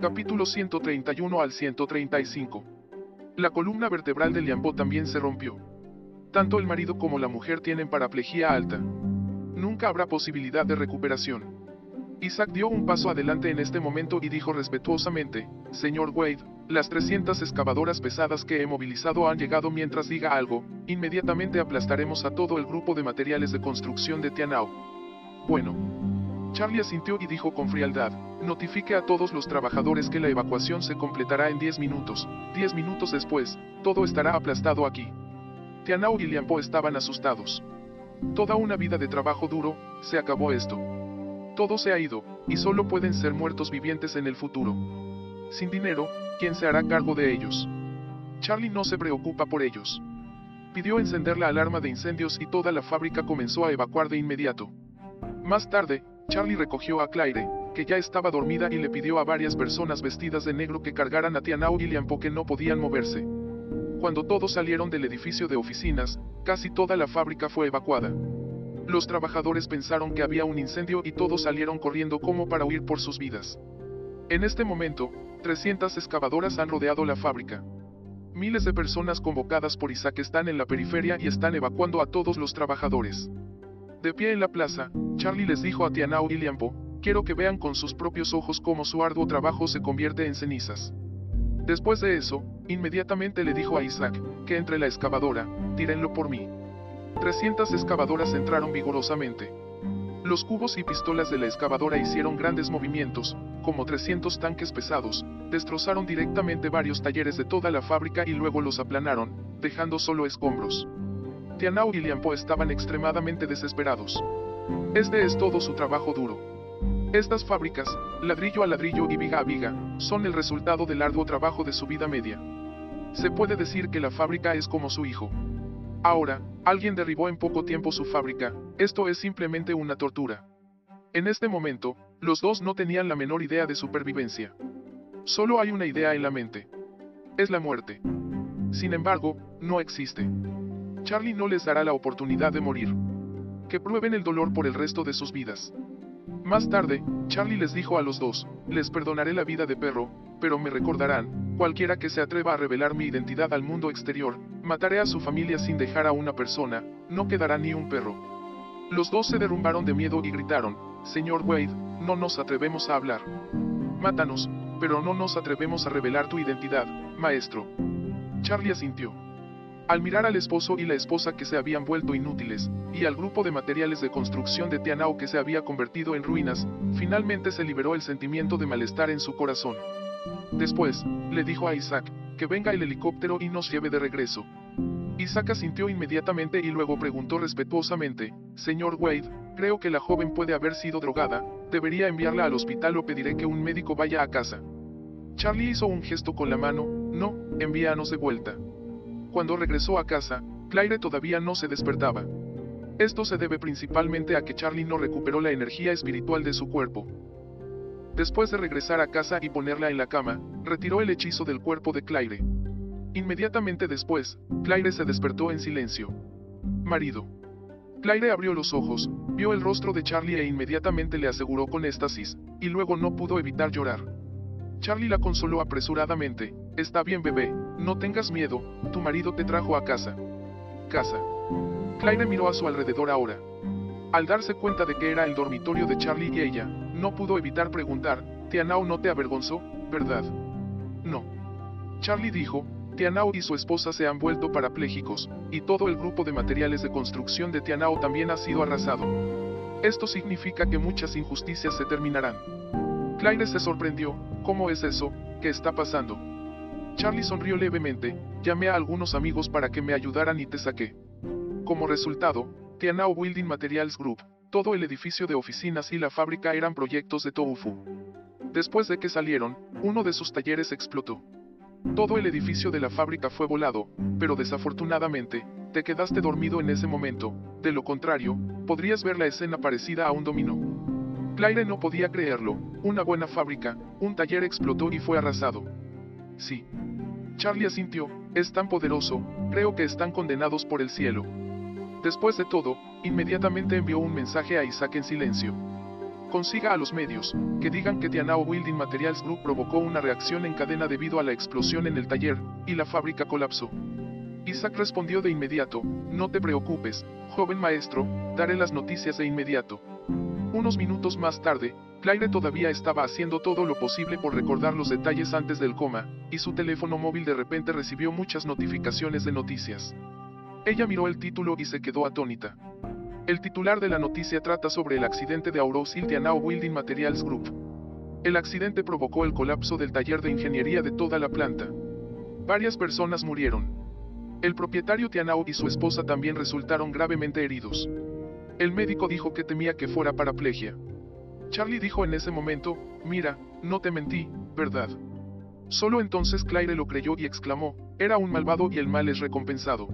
Capítulo 131 al 135. La columna vertebral de Liambo también se rompió. Tanto el marido como la mujer tienen paraplegia alta. Nunca habrá posibilidad de recuperación. Isaac dio un paso adelante en este momento y dijo respetuosamente, Señor Wade, las 300 excavadoras pesadas que he movilizado han llegado mientras diga algo, inmediatamente aplastaremos a todo el grupo de materiales de construcción de Tianao. Bueno. Charlie asintió y dijo con frialdad, notifique a todos los trabajadores que la evacuación se completará en 10 minutos, 10 minutos después, todo estará aplastado aquí. Tianao y Liampo estaban asustados. Toda una vida de trabajo duro, se acabó esto. Todo se ha ido, y solo pueden ser muertos vivientes en el futuro. Sin dinero, ¿quién se hará cargo de ellos? Charlie no se preocupa por ellos. Pidió encender la alarma de incendios y toda la fábrica comenzó a evacuar de inmediato. Más tarde, Charlie recogió a Claire, que ya estaba dormida y le pidió a varias personas vestidas de negro que cargaran a Tianao y Liampo que no podían moverse. Cuando todos salieron del edificio de oficinas, casi toda la fábrica fue evacuada. Los trabajadores pensaron que había un incendio y todos salieron corriendo como para huir por sus vidas. En este momento, 300 excavadoras han rodeado la fábrica. Miles de personas convocadas por Isaac están en la periferia y están evacuando a todos los trabajadores. De pie en la plaza, Charlie les dijo a Tianao y Liampo, quiero que vean con sus propios ojos cómo su arduo trabajo se convierte en cenizas. Después de eso, inmediatamente le dijo a Isaac, que entre la excavadora, tírenlo por mí. 300 excavadoras entraron vigorosamente. Los cubos y pistolas de la excavadora hicieron grandes movimientos, como 300 tanques pesados, destrozaron directamente varios talleres de toda la fábrica y luego los aplanaron, dejando solo escombros. Tianao y Liampo estaban extremadamente desesperados. Este es todo su trabajo duro. Estas fábricas, ladrillo a ladrillo y viga a viga, son el resultado del arduo trabajo de su vida media. Se puede decir que la fábrica es como su hijo. Ahora, alguien derribó en poco tiempo su fábrica, esto es simplemente una tortura. En este momento, los dos no tenían la menor idea de supervivencia. Solo hay una idea en la mente. Es la muerte. Sin embargo, no existe. Charlie no les dará la oportunidad de morir. Que prueben el dolor por el resto de sus vidas. Más tarde, Charlie les dijo a los dos, les perdonaré la vida de perro, pero me recordarán, cualquiera que se atreva a revelar mi identidad al mundo exterior, mataré a su familia sin dejar a una persona, no quedará ni un perro. Los dos se derrumbaron de miedo y gritaron, Señor Wade, no nos atrevemos a hablar. Mátanos, pero no nos atrevemos a revelar tu identidad, maestro. Charlie asintió. Al mirar al esposo y la esposa que se habían vuelto inútiles, y al grupo de materiales de construcción de Tianao que se había convertido en ruinas, finalmente se liberó el sentimiento de malestar en su corazón. Después, le dijo a Isaac, que venga el helicóptero y nos lleve de regreso. Isaac asintió inmediatamente y luego preguntó respetuosamente, Señor Wade, creo que la joven puede haber sido drogada, debería enviarla al hospital o pediré que un médico vaya a casa. Charlie hizo un gesto con la mano, no, envíanos de vuelta. Cuando regresó a casa, Claire todavía no se despertaba. Esto se debe principalmente a que Charlie no recuperó la energía espiritual de su cuerpo. Después de regresar a casa y ponerla en la cama, retiró el hechizo del cuerpo de Claire. Inmediatamente después, Claire se despertó en silencio. Marido. Claire abrió los ojos, vio el rostro de Charlie e inmediatamente le aseguró con éxtasis, y luego no pudo evitar llorar. Charlie la consoló apresuradamente, está bien bebé, no tengas miedo, tu marido te trajo a casa. Casa. Claire miró a su alrededor ahora. Al darse cuenta de que era el dormitorio de Charlie y ella, no pudo evitar preguntar, Tianao no te avergonzó, ¿verdad? No. Charlie dijo, Tianao y su esposa se han vuelto parapléjicos, y todo el grupo de materiales de construcción de Tianao también ha sido arrasado. Esto significa que muchas injusticias se terminarán. Claire se sorprendió, ¿cómo es eso? ¿Qué está pasando? Charlie sonrió levemente, llamé a algunos amigos para que me ayudaran y te saqué. Como resultado, Tianao Building Materials Group, todo el edificio de oficinas y la fábrica eran proyectos de Toufu. Después de que salieron, uno de sus talleres explotó. Todo el edificio de la fábrica fue volado, pero desafortunadamente, te quedaste dormido en ese momento, de lo contrario, podrías ver la escena parecida a un dominó. Claire no podía creerlo, una buena fábrica, un taller explotó y fue arrasado. Sí. Charlie asintió, es tan poderoso, creo que están condenados por el cielo. Después de todo, inmediatamente envió un mensaje a Isaac en silencio. Consiga a los medios, que digan que Tianao Building Materials Group provocó una reacción en cadena debido a la explosión en el taller, y la fábrica colapsó. Isaac respondió de inmediato, no te preocupes, joven maestro, daré las noticias de inmediato. Unos minutos más tarde, Claire todavía estaba haciendo todo lo posible por recordar los detalles antes del coma, y su teléfono móvil de repente recibió muchas notificaciones de noticias. Ella miró el título y se quedó atónita. El titular de la noticia trata sobre el accidente de Aurosil Tianao Building Materials Group. El accidente provocó el colapso del taller de ingeniería de toda la planta. Varias personas murieron. El propietario Tianao y su esposa también resultaron gravemente heridos. El médico dijo que temía que fuera paraplegia. Charlie dijo en ese momento, mira, no te mentí, ¿verdad? Solo entonces Claire lo creyó y exclamó, era un malvado y el mal es recompensado.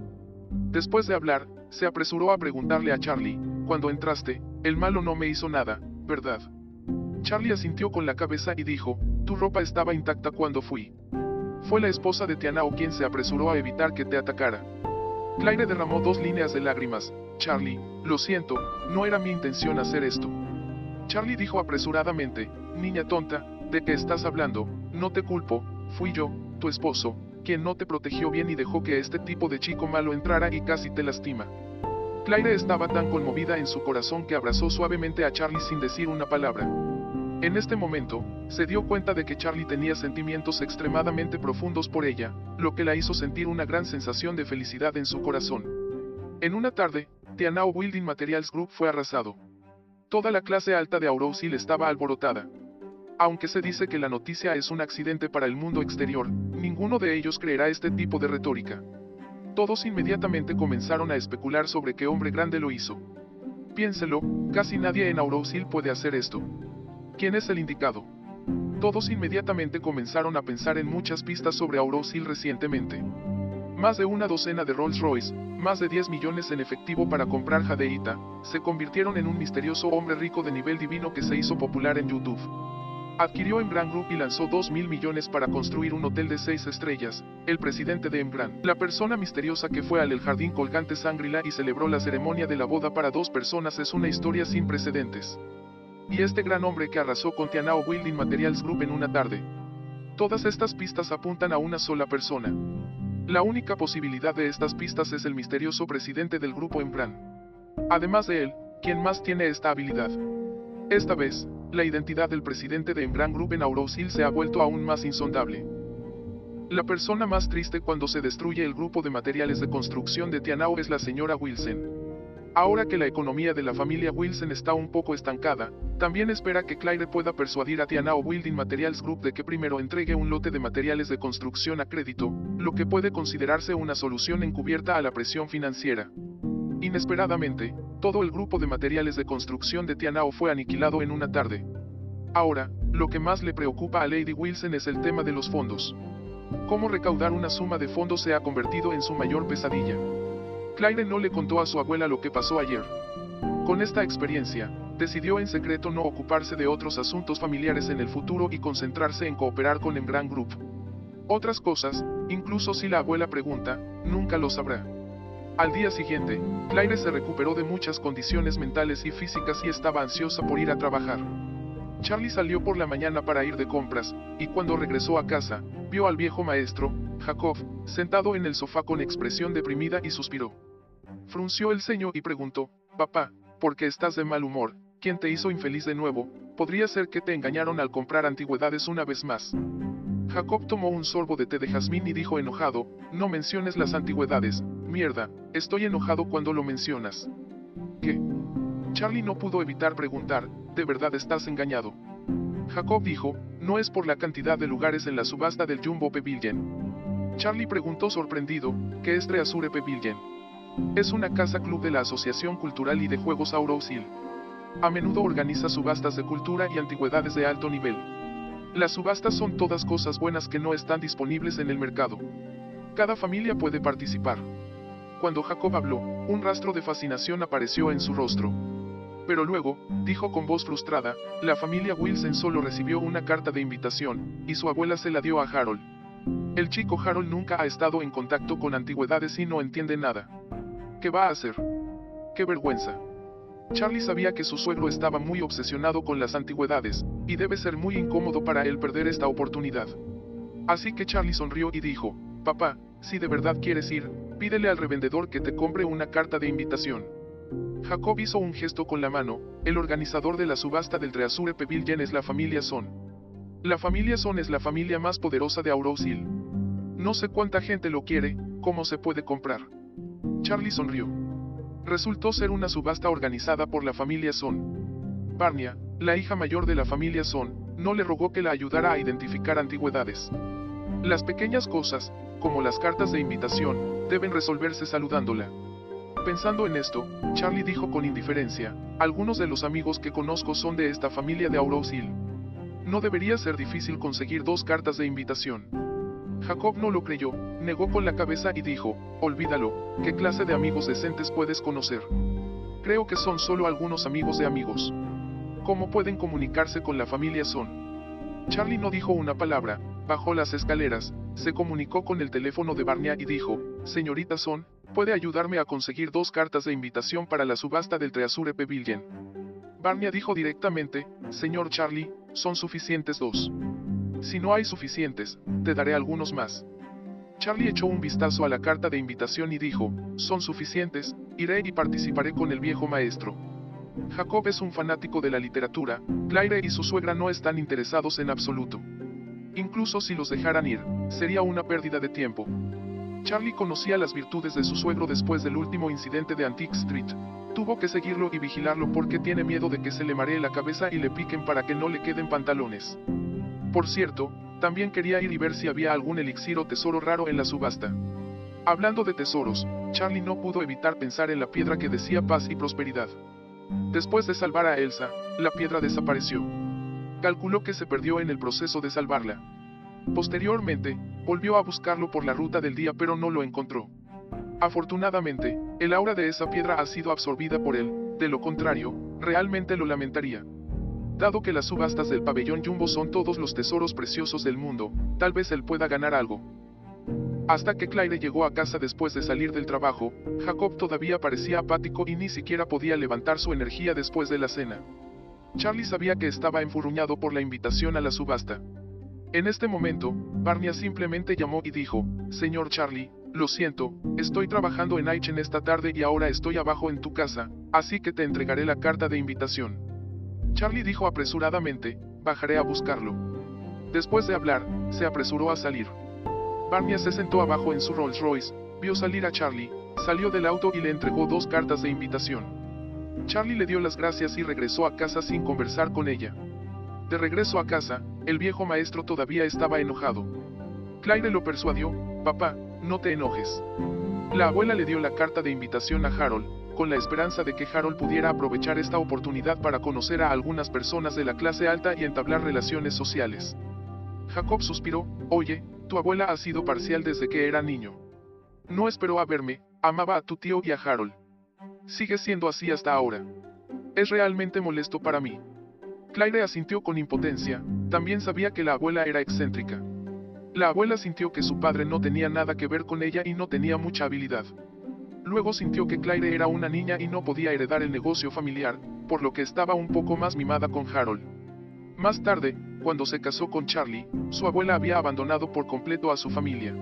Después de hablar, se apresuró a preguntarle a Charlie, cuando entraste, el malo no me hizo nada, ¿verdad? Charlie asintió con la cabeza y dijo, tu ropa estaba intacta cuando fui. Fue la esposa de Tianao quien se apresuró a evitar que te atacara. Claire derramó dos líneas de lágrimas, Charlie, lo siento, no era mi intención hacer esto. Charlie dijo apresuradamente, niña tonta, ¿de qué estás hablando? No te culpo, fui yo, tu esposo, quien no te protegió bien y dejó que este tipo de chico malo entrara y casi te lastima. Claire estaba tan conmovida en su corazón que abrazó suavemente a Charlie sin decir una palabra. En este momento, se dio cuenta de que Charlie tenía sentimientos extremadamente profundos por ella, lo que la hizo sentir una gran sensación de felicidad en su corazón. En una tarde, Tianao Building Materials Group fue arrasado. Toda la clase alta de Aurosil estaba alborotada. Aunque se dice que la noticia es un accidente para el mundo exterior, ninguno de ellos creerá este tipo de retórica. Todos inmediatamente comenzaron a especular sobre qué hombre grande lo hizo. Piénselo, casi nadie en Aurosil puede hacer esto. ¿Quién es el indicado? Todos inmediatamente comenzaron a pensar en muchas pistas sobre Aurosil recientemente. Más de una docena de Rolls Royce, más de 10 millones en efectivo para comprar Jadeita, se convirtieron en un misterioso hombre rico de nivel divino que se hizo popular en YouTube. Adquirió Embran Group y lanzó 2 mil millones para construir un hotel de 6 estrellas, el presidente de Embran. La persona misteriosa que fue al el jardín colgante Sangrila y celebró la ceremonia de la boda para dos personas es una historia sin precedentes. Y este gran hombre que arrasó con Tianao Building Materials Group en una tarde. Todas estas pistas apuntan a una sola persona. La única posibilidad de estas pistas es el misterioso presidente del grupo Embran. Además de él, ¿quién más tiene esta habilidad? Esta vez, la identidad del presidente de Embran Group en Aurosil se ha vuelto aún más insondable. La persona más triste cuando se destruye el grupo de materiales de construcción de Tianao es la señora Wilson. Ahora que la economía de la familia Wilson está un poco estancada, también espera que Claire pueda persuadir a Tianao Building Materials Group de que primero entregue un lote de materiales de construcción a crédito, lo que puede considerarse una solución encubierta a la presión financiera. Inesperadamente, todo el grupo de materiales de construcción de Tianao fue aniquilado en una tarde. Ahora, lo que más le preocupa a Lady Wilson es el tema de los fondos. Cómo recaudar una suma de fondos se ha convertido en su mayor pesadilla. Claire no le contó a su abuela lo que pasó ayer. Con esta experiencia, decidió en secreto no ocuparse de otros asuntos familiares en el futuro y concentrarse en cooperar con Embran Group. Otras cosas, incluso si la abuela pregunta, nunca lo sabrá. Al día siguiente, Claire se recuperó de muchas condiciones mentales y físicas y estaba ansiosa por ir a trabajar. Charlie salió por la mañana para ir de compras, y cuando regresó a casa, vio al viejo maestro, Jacob, sentado en el sofá con expresión deprimida y suspiró. Frunció el ceño y preguntó, Papá, ¿por qué estás de mal humor? ¿Quién te hizo infeliz de nuevo? Podría ser que te engañaron al comprar antigüedades una vez más. Jacob tomó un sorbo de té de jazmín y dijo enojado, no menciones las antigüedades, mierda, estoy enojado cuando lo mencionas. ¿Qué? Charlie no pudo evitar preguntar, ¿de verdad estás engañado? Jacob dijo, no es por la cantidad de lugares en la subasta del Jumbo Pavilion. Charlie preguntó sorprendido, ¿qué es Treasure Pavilion? Es una casa club de la Asociación Cultural y de Juegos Aurosil. A menudo organiza subastas de cultura y antigüedades de alto nivel. Las subastas son todas cosas buenas que no están disponibles en el mercado. Cada familia puede participar. Cuando Jacob habló, un rastro de fascinación apareció en su rostro. Pero luego, dijo con voz frustrada, la familia Wilson solo recibió una carta de invitación, y su abuela se la dio a Harold. El chico Harold nunca ha estado en contacto con antigüedades y no entiende nada. ¿Qué va a hacer? ¡Qué vergüenza! Charlie sabía que su suegro estaba muy obsesionado con las antigüedades, y debe ser muy incómodo para él perder esta oportunidad. Así que Charlie sonrió y dijo, Papá, si de verdad quieres ir, pídele al revendedor que te compre una carta de invitación. Jacob hizo un gesto con la mano, el organizador de la subasta del Treasure Pavilion es la familia Son. La familia Son es la familia más poderosa de Aurosil. No sé cuánta gente lo quiere, cómo se puede comprar. Charlie sonrió. Resultó ser una subasta organizada por la familia Son. Barnia, la hija mayor de la familia Son, no le rogó que la ayudara a identificar antigüedades. Las pequeñas cosas, como las cartas de invitación, deben resolverse saludándola. Pensando en esto, Charlie dijo con indiferencia, algunos de los amigos que conozco son de esta familia de Aurosil. No debería ser difícil conseguir dos cartas de invitación. Jacob no lo creyó, negó con la cabeza y dijo, olvídalo, ¿qué clase de amigos decentes puedes conocer? Creo que son solo algunos amigos de amigos. ¿Cómo pueden comunicarse con la familia Son? Charlie no dijo una palabra, bajó las escaleras, se comunicó con el teléfono de Barnia y dijo, Señorita Son, puede ayudarme a conseguir dos cartas de invitación para la subasta del Treasure Pavilion. Barnia dijo directamente, Señor Charlie, son suficientes dos. Si no hay suficientes, te daré algunos más. Charlie echó un vistazo a la carta de invitación y dijo, son suficientes, iré y participaré con el viejo maestro. Jacob es un fanático de la literatura, Claire y su suegra no están interesados en absoluto. Incluso si los dejaran ir, sería una pérdida de tiempo. Charlie conocía las virtudes de su suegro después del último incidente de Antique Street. Tuvo que seguirlo y vigilarlo porque tiene miedo de que se le maree la cabeza y le piquen para que no le queden pantalones. Por cierto, también quería ir y ver si había algún elixir o tesoro raro en la subasta. Hablando de tesoros, Charlie no pudo evitar pensar en la piedra que decía paz y prosperidad. Después de salvar a Elsa, la piedra desapareció. Calculó que se perdió en el proceso de salvarla. Posteriormente, volvió a buscarlo por la ruta del día pero no lo encontró. Afortunadamente, el aura de esa piedra ha sido absorbida por él, de lo contrario, realmente lo lamentaría. Dado que las subastas del pabellón Jumbo son todos los tesoros preciosos del mundo, tal vez él pueda ganar algo. Hasta que Claire llegó a casa después de salir del trabajo, Jacob todavía parecía apático y ni siquiera podía levantar su energía después de la cena. Charlie sabía que estaba enfurruñado por la invitación a la subasta. En este momento, Barnia simplemente llamó y dijo, Señor Charlie, lo siento, estoy trabajando en Aichen esta tarde y ahora estoy abajo en tu casa, así que te entregaré la carta de invitación. Charlie dijo apresuradamente, bajaré a buscarlo. Después de hablar, se apresuró a salir. Barnia se sentó abajo en su Rolls Royce, vio salir a Charlie, salió del auto y le entregó dos cartas de invitación. Charlie le dio las gracias y regresó a casa sin conversar con ella. De regreso a casa, el viejo maestro todavía estaba enojado. Claire lo persuadió, papá, no te enojes. La abuela le dio la carta de invitación a Harold, con la esperanza de que Harold pudiera aprovechar esta oportunidad para conocer a algunas personas de la clase alta y entablar relaciones sociales. Jacob suspiró, oye, tu abuela ha sido parcial desde que era niño. No esperó a verme, amaba a tu tío y a Harold. Sigue siendo así hasta ahora. Es realmente molesto para mí. Claire asintió con impotencia, también sabía que la abuela era excéntrica. La abuela sintió que su padre no tenía nada que ver con ella y no tenía mucha habilidad. Luego sintió que Claire era una niña y no podía heredar el negocio familiar, por lo que estaba un poco más mimada con Harold. Más tarde, cuando se casó con Charlie, su abuela había abandonado por completo a su familia.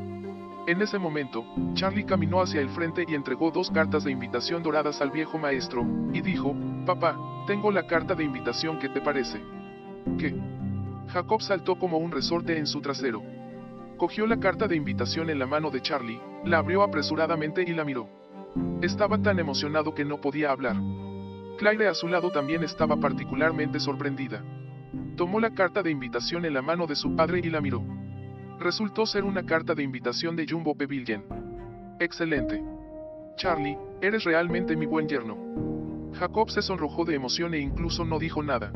En ese momento, Charlie caminó hacia el frente y entregó dos cartas de invitación doradas al viejo maestro, y dijo, Papá, tengo la carta de invitación que te parece. ¿Qué? Jacob saltó como un resorte en su trasero. Cogió la carta de invitación en la mano de Charlie, la abrió apresuradamente y la miró. Estaba tan emocionado que no podía hablar. Claire a su lado también estaba particularmente sorprendida. Tomó la carta de invitación en la mano de su padre y la miró. Resultó ser una carta de invitación de Jumbo Pavilion. Excelente. Charlie, eres realmente mi buen yerno. Jacob se sonrojó de emoción e incluso no dijo nada.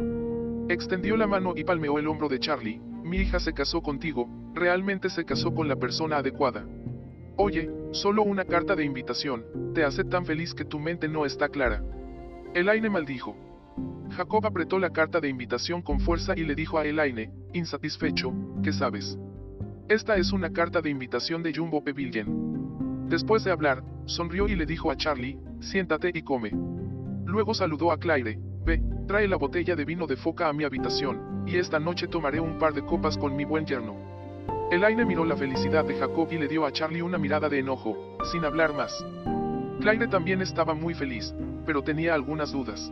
Extendió la mano y palmeó el hombro de Charlie. Mi hija se casó contigo, realmente se casó con la persona adecuada. Oye, solo una carta de invitación, te hace tan feliz que tu mente no está clara. Elaine maldijo. Jacob apretó la carta de invitación con fuerza y le dijo a Elaine, insatisfecho, ¿qué sabes? Esta es una carta de invitación de Jumbo Pavilion. Después de hablar, sonrió y le dijo a Charlie, siéntate y come. Luego saludó a Claire, ve, trae la botella de vino de foca a mi habitación, y esta noche tomaré un par de copas con mi buen yerno. Elaine miró la felicidad de Jacob y le dio a Charlie una mirada de enojo, sin hablar más. Claire también estaba muy feliz, pero tenía algunas dudas.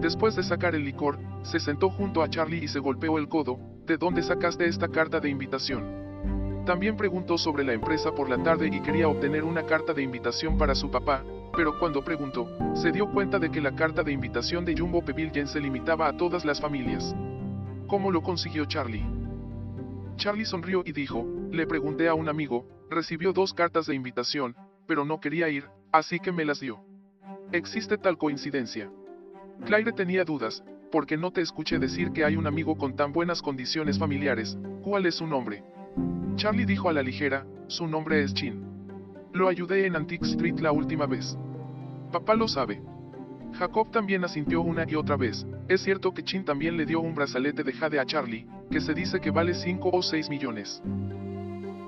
Después de sacar el licor, se sentó junto a Charlie y se golpeó el codo, ¿de dónde sacaste esta carta de invitación? También preguntó sobre la empresa por la tarde y quería obtener una carta de invitación para su papá, pero cuando preguntó, se dio cuenta de que la carta de invitación de Jumbo Pavilion se limitaba a todas las familias. ¿Cómo lo consiguió Charlie? Charlie sonrió y dijo, le pregunté a un amigo, recibió dos cartas de invitación, pero no quería ir, así que me las dio. ¿Existe tal coincidencia? Claire tenía dudas, porque no te escuché decir que hay un amigo con tan buenas condiciones familiares, ¿cuál es su nombre? Charlie dijo a la ligera, su nombre es Chin. Lo ayudé en Antique Street la última vez. Papá lo sabe. Jacob también asintió una y otra vez. Es cierto que Chin también le dio un brazalete de jade a Charlie, que se dice que vale 5 o 6 millones.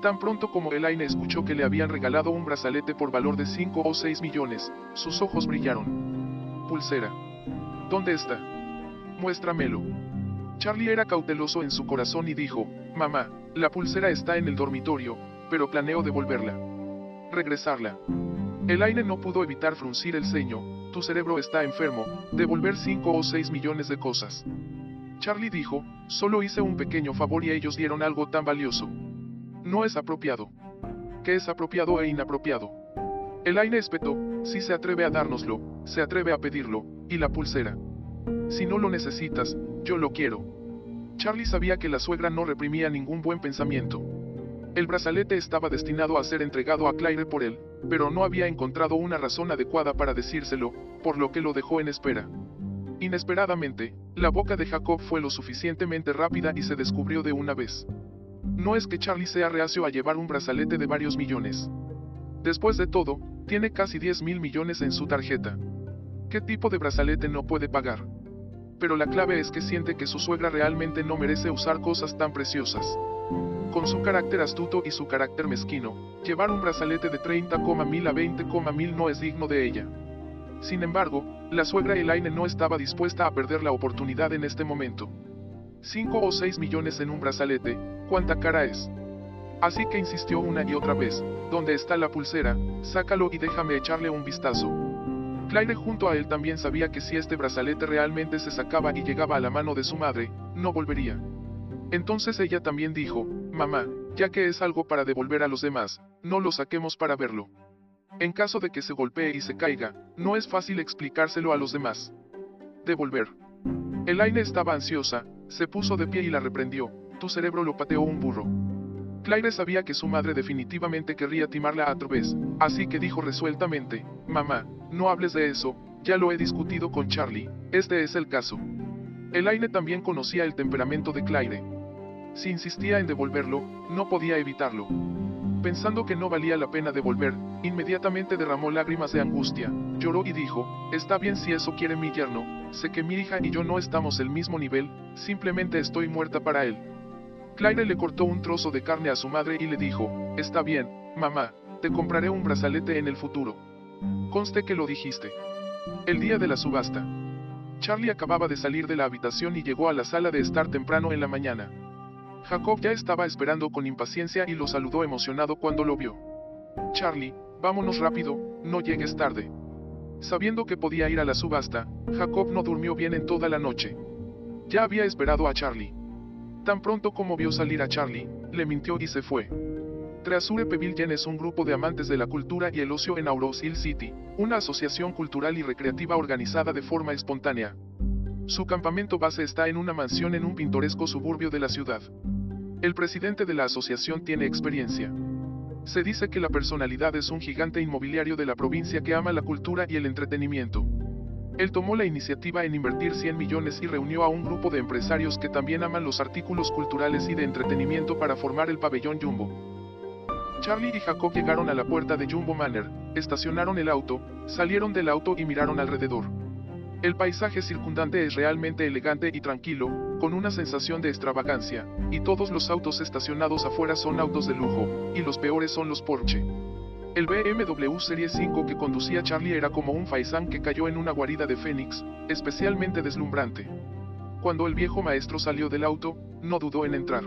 Tan pronto como Elaine escuchó que le habían regalado un brazalete por valor de 5 o 6 millones, sus ojos brillaron. Pulsera. ¿Dónde está? Muéstramelo. Charlie era cauteloso en su corazón y dijo, Mamá, la pulsera está en el dormitorio, pero planeo devolverla. Regresarla. Elaine no pudo evitar fruncir el ceño, tu cerebro está enfermo, devolver 5 o 6 millones de cosas. Charlie dijo, solo hice un pequeño favor y ellos dieron algo tan valioso. No es apropiado. ¿Qué es apropiado e inapropiado? Elaine espetó, si se atreve a dárnoslo, se atreve a pedirlo, y la pulsera. Si no lo necesitas, yo lo quiero. Charlie sabía que la suegra no reprimía ningún buen pensamiento. El brazalete estaba destinado a ser entregado a Claire por él, pero no había encontrado una razón adecuada para decírselo, por lo que lo dejó en espera. Inesperadamente, la boca de Jacob fue lo suficientemente rápida y se descubrió de una vez. No es que Charlie sea reacio a llevar un brazalete de varios millones. Después de todo, tiene casi 10 mil millones en su tarjeta. ¿Qué tipo de brazalete no puede pagar? Pero la clave es que siente que su suegra realmente no merece usar cosas tan preciosas. Con su carácter astuto y su carácter mezquino, llevar un brazalete de 30,000 a 20,000 no es digno de ella. Sin embargo, la suegra Elaine no estaba dispuesta a perder la oportunidad en este momento. 5 o 6 millones en un brazalete, ¿cuánta cara es? Así que insistió una y otra vez, ¿dónde está la pulsera? Sácalo y déjame echarle un vistazo. Claire junto a él también sabía que si este brazalete realmente se sacaba y llegaba a la mano de su madre, no volvería. Entonces ella también dijo, mamá, ya que es algo para devolver a los demás, no lo saquemos para verlo. En caso de que se golpee y se caiga, no es fácil explicárselo a los demás. Devolver. Elaine estaba ansiosa, se puso de pie y la reprendió, tu cerebro lo pateó un burro. Claire sabía que su madre definitivamente querría timarla a vez, así que dijo resueltamente, mamá, no hables de eso, ya lo he discutido con Charlie, este es el caso. Elaine también conocía el temperamento de Claire. Si insistía en devolverlo, no podía evitarlo. Pensando que no valía la pena devolver, inmediatamente derramó lágrimas de angustia, lloró y dijo, está bien si eso quiere mi yerno, sé que mi hija y yo no estamos el mismo nivel, simplemente estoy muerta para él. Claire le cortó un trozo de carne a su madre y le dijo, está bien, mamá, te compraré un brazalete en el futuro. Conste que lo dijiste. El día de la subasta. Charlie acababa de salir de la habitación y llegó a la sala de estar temprano en la mañana. Jacob ya estaba esperando con impaciencia y lo saludó emocionado cuando lo vio. Charlie, vámonos rápido, no llegues tarde. Sabiendo que podía ir a la subasta, Jacob no durmió bien en toda la noche. Ya había esperado a Charlie. Tan pronto como vio salir a Charlie, le mintió y se fue. Treasure Pavilion es un grupo de amantes de la cultura y el ocio en Auros Hill City, una asociación cultural y recreativa organizada de forma espontánea. Su campamento base está en una mansión en un pintoresco suburbio de la ciudad. El presidente de la asociación tiene experiencia. Se dice que la personalidad es un gigante inmobiliario de la provincia que ama la cultura y el entretenimiento. Él tomó la iniciativa en invertir 100 millones y reunió a un grupo de empresarios que también aman los artículos culturales y de entretenimiento para formar el pabellón Jumbo. Charlie y Jacob llegaron a la puerta de Jumbo Manor, estacionaron el auto, salieron del auto y miraron alrededor. El paisaje circundante es realmente elegante y tranquilo, con una sensación de extravagancia, y todos los autos estacionados afuera son autos de lujo, y los peores son los Porsche. El BMW Serie 5 que conducía Charlie era como un faisán que cayó en una guarida de Fénix, especialmente deslumbrante. Cuando el viejo maestro salió del auto, no dudó en entrar.